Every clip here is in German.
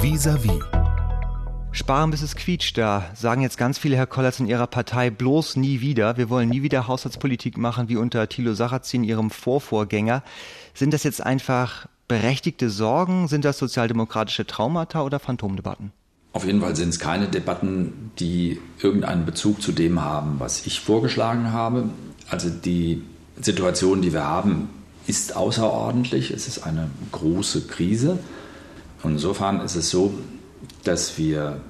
Vis-à-vis. Sparen bis es quietscht, da sagen jetzt ganz viele Herr Kollatz in ihrer Partei bloß nie wieder. Wir wollen nie wieder Haushaltspolitik machen wie unter Thilo Sarrazin, ihrem Vorvorgänger. Sind das jetzt einfach berechtigte Sorgen? Sind das sozialdemokratische Traumata oder Phantomdebatten? Auf jeden Fall sind es keine Debatten, die irgendeinen Bezug zu dem haben, was ich vorgeschlagen habe. Also die Situation, die wir haben, ist außerordentlich. Es ist eine große Krise. Insofern ist es so, dass wir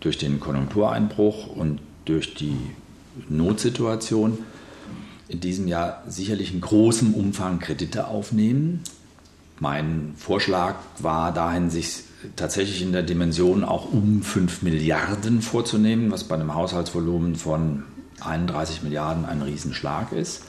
durch den Konjunktureinbruch und durch die Notsituation in diesem Jahr sicherlich in großem Umfang Kredite aufnehmen. Mein Vorschlag war dahin, sich tatsächlich in der Dimension auch um 5 Milliarden vorzunehmen, was bei einem Haushaltsvolumen von 31 Milliarden ein Riesenschlag ist.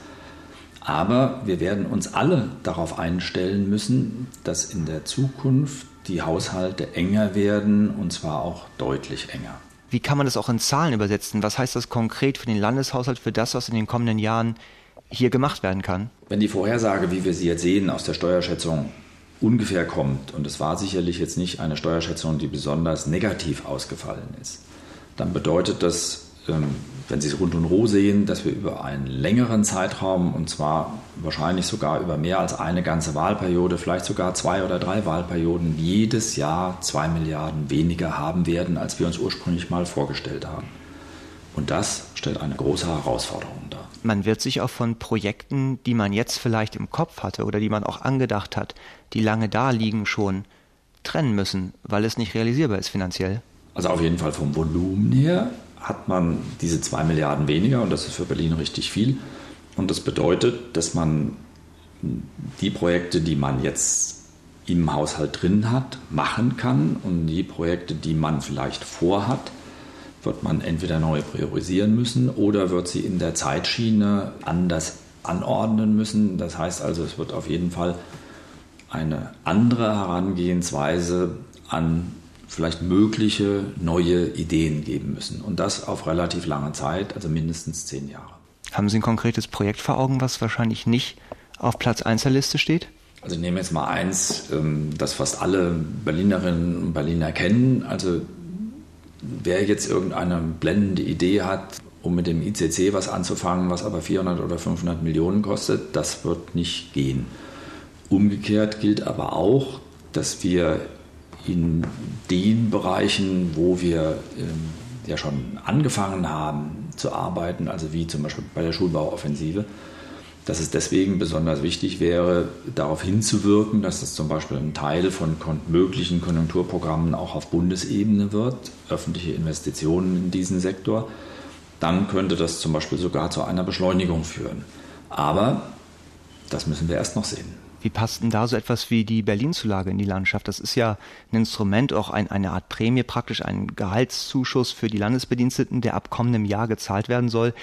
Aber wir werden uns alle darauf einstellen müssen, dass in der Zukunft die Haushalte enger werden und zwar auch deutlich enger. Wie kann man das auch in Zahlen übersetzen? Was heißt das konkret für den Landeshaushalt, für das, was in den kommenden Jahren hier gemacht werden kann? Wenn die Vorhersage, wie wir sie jetzt sehen, aus der Steuerschätzung ungefähr kommt, und es war sicherlich jetzt nicht eine Steuerschätzung, die besonders negativ ausgefallen ist, dann bedeutet das ähm, wenn Sie es rund und roh sehen, dass wir über einen längeren Zeitraum, und zwar wahrscheinlich sogar über mehr als eine ganze Wahlperiode, vielleicht sogar zwei oder drei Wahlperioden, jedes Jahr zwei Milliarden weniger haben werden, als wir uns ursprünglich mal vorgestellt haben. Und das stellt eine große Herausforderung dar. Man wird sich auch von Projekten, die man jetzt vielleicht im Kopf hatte oder die man auch angedacht hat, die lange da liegen schon, trennen müssen, weil es nicht realisierbar ist finanziell. Also auf jeden Fall vom Volumen her hat man diese zwei Milliarden weniger und das ist für Berlin richtig viel. Und das bedeutet, dass man die Projekte, die man jetzt im Haushalt drin hat, machen kann und die Projekte, die man vielleicht vorhat, wird man entweder neu priorisieren müssen oder wird sie in der Zeitschiene anders anordnen müssen. Das heißt also, es wird auf jeden Fall eine andere Herangehensweise an vielleicht mögliche neue Ideen geben müssen. Und das auf relativ lange Zeit, also mindestens zehn Jahre. Haben Sie ein konkretes Projekt vor Augen, was wahrscheinlich nicht auf Platz 1 der Liste steht? Also ich nehme jetzt mal eins, ähm, das fast alle Berlinerinnen und Berliner kennen. Also wer jetzt irgendeine blendende Idee hat, um mit dem ICC was anzufangen, was aber 400 oder 500 Millionen kostet, das wird nicht gehen. Umgekehrt gilt aber auch, dass wir in den Bereichen, wo wir ähm, ja schon angefangen haben zu arbeiten, also wie zum Beispiel bei der Schulbauoffensive, dass es deswegen besonders wichtig wäre, darauf hinzuwirken, dass es zum Beispiel ein Teil von möglichen Konjunkturprogrammen auch auf Bundesebene wird, öffentliche Investitionen in diesen Sektor. Dann könnte das zum Beispiel sogar zu einer Beschleunigung führen. Aber das müssen wir erst noch sehen. Wie passt denn da so etwas wie die Berlin-Zulage in die Landschaft? Das ist ja ein Instrument, auch ein, eine Art Prämie, praktisch ein Gehaltszuschuss für die Landesbediensteten, der ab kommendem Jahr gezahlt werden soll.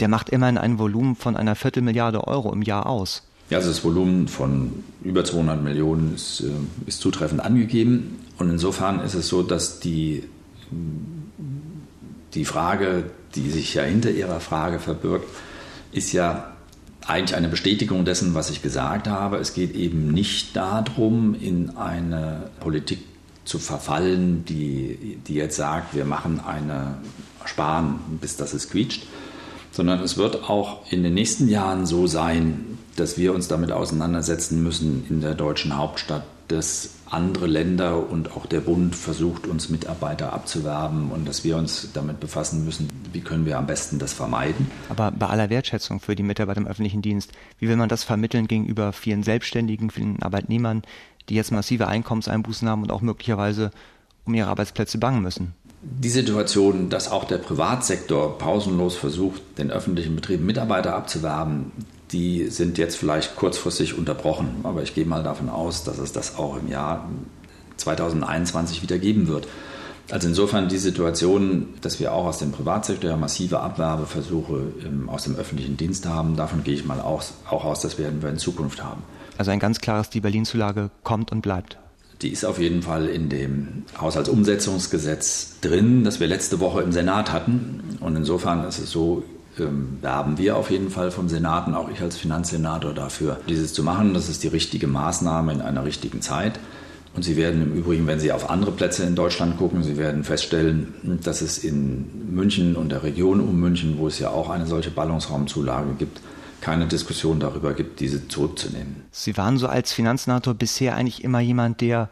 Der macht immerhin ein Volumen von einer Viertelmilliarde Euro im Jahr aus. Ja, also das Volumen von über 200 Millionen ist, äh, ist zutreffend angegeben. Und insofern ist es so, dass die, die Frage, die sich ja hinter Ihrer Frage verbirgt, ist ja, eigentlich eine Bestätigung dessen, was ich gesagt habe. Es geht eben nicht darum, in eine Politik zu verfallen, die, die jetzt sagt, wir machen eine Sparen, bis das es quietscht, sondern es wird auch in den nächsten Jahren so sein, dass wir uns damit auseinandersetzen müssen in der deutschen Hauptstadt, dass andere Länder und auch der Bund versucht, uns Mitarbeiter abzuwerben und dass wir uns damit befassen müssen, wie können wir am besten das vermeiden. Aber bei aller Wertschätzung für die Mitarbeiter im öffentlichen Dienst, wie will man das vermitteln gegenüber vielen Selbstständigen, vielen Arbeitnehmern, die jetzt massive Einkommenseinbußen haben und auch möglicherweise um ihre Arbeitsplätze bangen müssen? Die Situation, dass auch der Privatsektor pausenlos versucht, den öffentlichen Betrieben Mitarbeiter abzuwerben, die sind jetzt vielleicht kurzfristig unterbrochen. Aber ich gehe mal davon aus, dass es das auch im Jahr 2021 wieder geben wird. Also insofern die Situation, dass wir auch aus dem Privatsektor ja massive Abwerbeversuche aus dem öffentlichen Dienst haben, davon gehe ich mal auch, auch aus, das werden wir in Zukunft haben. Also ein ganz klares, die Berlin-Zulage kommt und bleibt. Die ist auf jeden Fall in dem Haushaltsumsetzungsgesetz drin, das wir letzte Woche im Senat hatten. Und insofern ist es so, ähm, werben wir auf jeden Fall vom Senat und auch ich als Finanzsenator dafür, dieses zu machen. Das ist die richtige Maßnahme in einer richtigen Zeit. Und Sie werden im Übrigen, wenn Sie auf andere Plätze in Deutschland gucken, Sie werden feststellen, dass es in München und der Region um München, wo es ja auch eine solche Ballungsraumzulage gibt, keine Diskussion darüber gibt, diese zurückzunehmen. Sie waren so als Finanzsenator bisher eigentlich immer jemand, der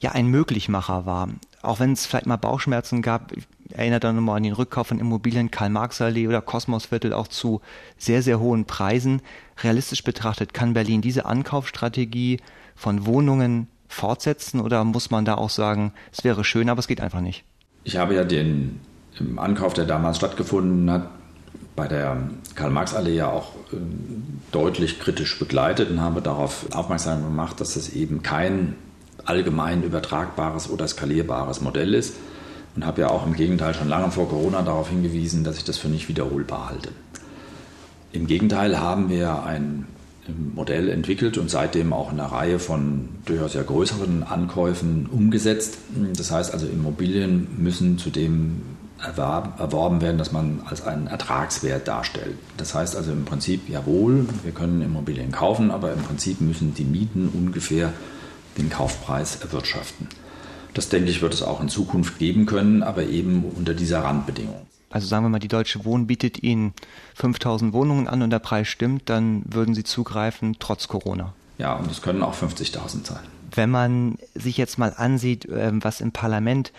ja ein Möglichmacher war. Auch wenn es vielleicht mal Bauchschmerzen gab, ich erinnere dann nochmal an den Rückkauf von Immobilien, Karl-Marx-Allee oder Kosmosviertel auch zu sehr, sehr hohen Preisen. Realistisch betrachtet, kann Berlin diese Ankaufsstrategie von Wohnungen fortsetzen oder muss man da auch sagen, es wäre schön, aber es geht einfach nicht? Ich habe ja den Ankauf, der damals stattgefunden hat, bei der Karl-Marx-Allee ja auch äh, deutlich kritisch begleitet und habe darauf aufmerksam gemacht, dass es eben kein allgemein übertragbares oder skalierbares Modell ist und habe ja auch im Gegenteil schon lange vor Corona darauf hingewiesen, dass ich das für nicht wiederholbar halte. Im Gegenteil haben wir ein Modell entwickelt und seitdem auch eine Reihe von durchaus sehr größeren Ankäufen umgesetzt. Das heißt also, Immobilien müssen zudem erworben werden, dass man als einen Ertragswert darstellt. Das heißt also im Prinzip, jawohl, wir können Immobilien kaufen, aber im Prinzip müssen die Mieten ungefähr den Kaufpreis erwirtschaften. Das denke ich, wird es auch in Zukunft geben können, aber eben unter dieser Randbedingung also sagen wir mal, die Deutsche Wohnen bietet Ihnen 5000 Wohnungen an und der Preis stimmt, dann würden Sie zugreifen, trotz Corona. Ja, und es können auch 50.000 sein. Wenn man sich jetzt mal ansieht, ähm, was im Parlament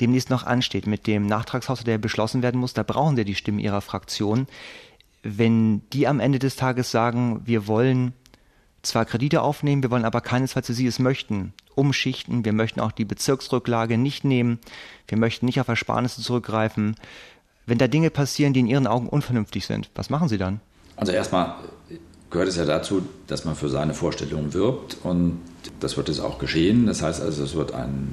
demnächst noch ansteht mit dem Nachtragshaushalt, der beschlossen werden muss, da brauchen Sie die Stimmen Ihrer Fraktion. Wenn die am Ende des Tages sagen, wir wollen zwar Kredite aufnehmen, wir wollen aber keinesfalls, wie Sie es möchten, umschichten, wir möchten auch die Bezirksrücklage nicht nehmen, wir möchten nicht auf Ersparnisse zurückgreifen, wenn da Dinge passieren, die in Ihren Augen unvernünftig sind, was machen Sie dann? Also erstmal gehört es ja dazu, dass man für seine Vorstellungen wirbt und das wird es auch geschehen. Das heißt also, es wird ein,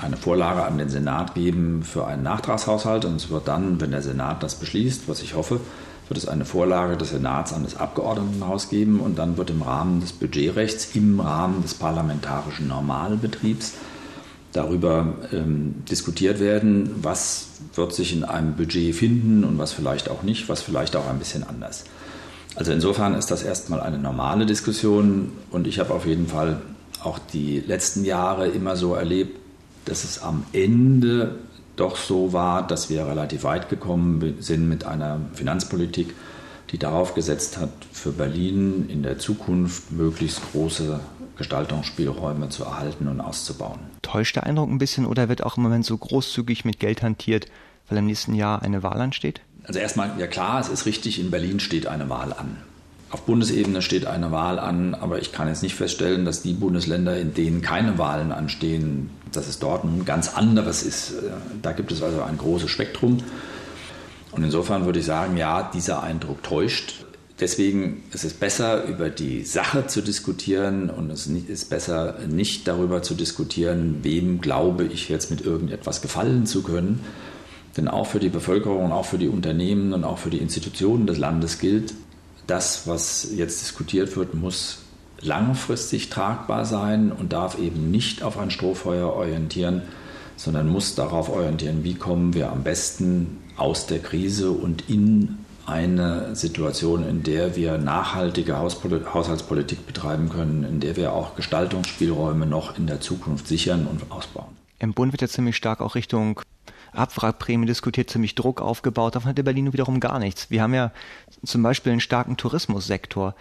eine Vorlage an den Senat geben für einen Nachtragshaushalt und es wird dann, wenn der Senat das beschließt, was ich hoffe, wird es eine Vorlage des Senats an das Abgeordnetenhaus geben und dann wird im Rahmen des Budgetrechts, im Rahmen des parlamentarischen Normalbetriebs darüber ähm, diskutiert werden, was wird sich in einem Budget finden und was vielleicht auch nicht, was vielleicht auch ein bisschen anders. Also insofern ist das erstmal eine normale Diskussion und ich habe auf jeden Fall auch die letzten Jahre immer so erlebt, dass es am Ende doch so war, dass wir relativ weit gekommen sind mit einer Finanzpolitik, die darauf gesetzt hat, für Berlin in der Zukunft möglichst große Gestaltungsspielräume zu erhalten und auszubauen. Täuscht der Eindruck ein bisschen oder wird auch im Moment so großzügig mit Geld hantiert, weil im nächsten Jahr eine Wahl ansteht? Also erstmal, ja klar, es ist richtig, in Berlin steht eine Wahl an. Auf Bundesebene steht eine Wahl an, aber ich kann jetzt nicht feststellen, dass die Bundesländer, in denen keine Wahlen anstehen, dass es dort nun ganz anderes ist. Da gibt es also ein großes Spektrum. Und insofern würde ich sagen, ja, dieser Eindruck täuscht. Deswegen ist es besser, über die Sache zu diskutieren und es ist besser, nicht darüber zu diskutieren, wem glaube ich jetzt mit irgendetwas gefallen zu können. Denn auch für die Bevölkerung, auch für die Unternehmen und auch für die Institutionen des Landes gilt, das, was jetzt diskutiert wird, muss langfristig tragbar sein und darf eben nicht auf ein Strohfeuer orientieren, sondern muss darauf orientieren, wie kommen wir am besten aus der Krise und in eine Situation, in der wir nachhaltige Haushaltspolitik betreiben können, in der wir auch Gestaltungsspielräume noch in der Zukunft sichern und ausbauen. Im Bund wird ja ziemlich stark auch Richtung Abwrackprämie diskutiert, ziemlich Druck aufgebaut. Davon hat der Berlin wiederum gar nichts. Wir haben ja zum Beispiel einen starken Tourismussektor.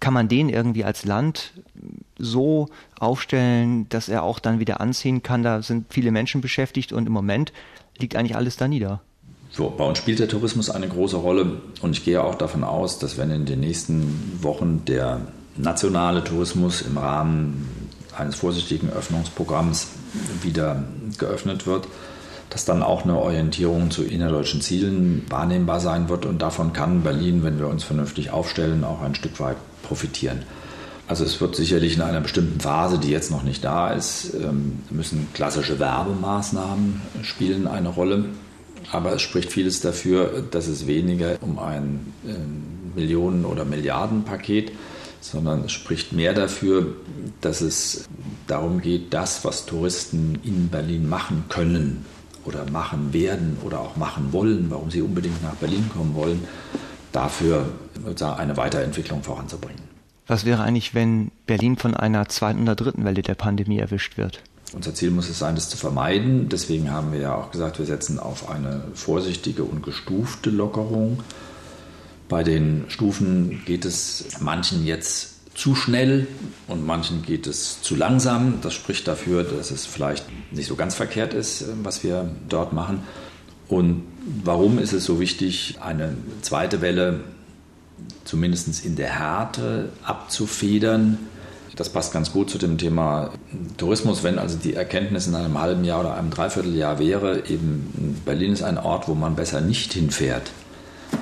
Kann man den irgendwie als Land so aufstellen, dass er auch dann wieder anziehen kann? Da sind viele Menschen beschäftigt und im Moment liegt eigentlich alles da nieder. Bei uns spielt der Tourismus eine große Rolle und ich gehe auch davon aus, dass wenn in den nächsten Wochen der nationale Tourismus im Rahmen eines vorsichtigen Öffnungsprogramms wieder geöffnet wird, dass dann auch eine Orientierung zu innerdeutschen Zielen wahrnehmbar sein wird und davon kann Berlin, wenn wir uns vernünftig aufstellen, auch ein Stück weit profitieren. Also es wird sicherlich in einer bestimmten Phase, die jetzt noch nicht da ist, ähm, müssen klassische Werbemaßnahmen spielen eine Rolle. Aber es spricht vieles dafür, dass es weniger um ein Millionen- oder Milliardenpaket, sondern es spricht mehr dafür, dass es darum geht, das, was Touristen in Berlin machen können oder machen werden oder auch machen wollen, warum sie unbedingt nach Berlin kommen wollen, dafür eine Weiterentwicklung voranzubringen. Was wäre eigentlich, wenn Berlin von einer zweiten oder dritten Welle der Pandemie erwischt wird? Unser Ziel muss es sein, das zu vermeiden. Deswegen haben wir ja auch gesagt, wir setzen auf eine vorsichtige und gestufte Lockerung. Bei den Stufen geht es manchen jetzt zu schnell und manchen geht es zu langsam. Das spricht dafür, dass es vielleicht nicht so ganz verkehrt ist, was wir dort machen. Und warum ist es so wichtig, eine zweite Welle zumindest in der Härte abzufedern? Das passt ganz gut zu dem Thema Tourismus, wenn also die Erkenntnis in einem halben Jahr oder einem Dreivierteljahr wäre, eben Berlin ist ein Ort, wo man besser nicht hinfährt,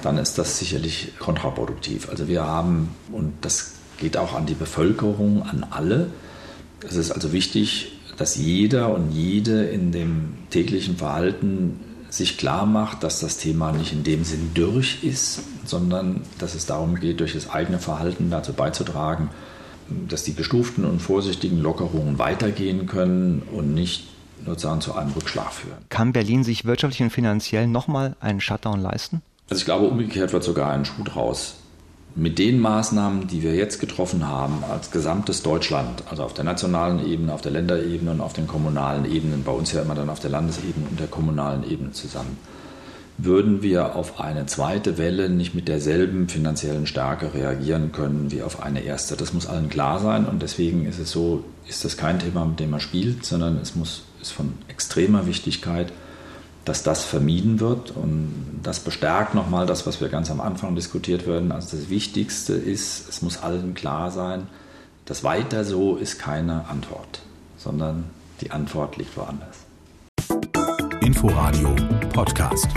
dann ist das sicherlich kontraproduktiv. Also wir haben, und das geht auch an die Bevölkerung, an alle, es ist also wichtig, dass jeder und jede in dem täglichen Verhalten sich klar macht, dass das Thema nicht in dem Sinn durch ist, sondern dass es darum geht, durch das eigene Verhalten dazu beizutragen, dass die gestuften und vorsichtigen Lockerungen weitergehen können und nicht sozusagen zu einem Rückschlag führen. Kann Berlin sich wirtschaftlich und finanziell nochmal einen Shutdown leisten? Also ich glaube, umgekehrt wird sogar ein Schuh draus. Mit den Maßnahmen, die wir jetzt getroffen haben, als gesamtes Deutschland, also auf der nationalen Ebene, auf der Länderebene und auf den kommunalen Ebenen, bei uns ja immer dann auf der Landesebene und der kommunalen Ebene zusammen, würden wir auf eine zweite Welle nicht mit derselben finanziellen Stärke reagieren können wie auf eine erste. Das muss allen klar sein und deswegen ist es so, ist das kein Thema, mit dem man spielt, sondern es muss, ist von extremer Wichtigkeit, dass das vermieden wird und das bestärkt nochmal das, was wir ganz am Anfang diskutiert werden. Also das Wichtigste ist, es muss allen klar sein, das weiter so ist keine Antwort, sondern die Antwort liegt woanders. Inforadio Podcast.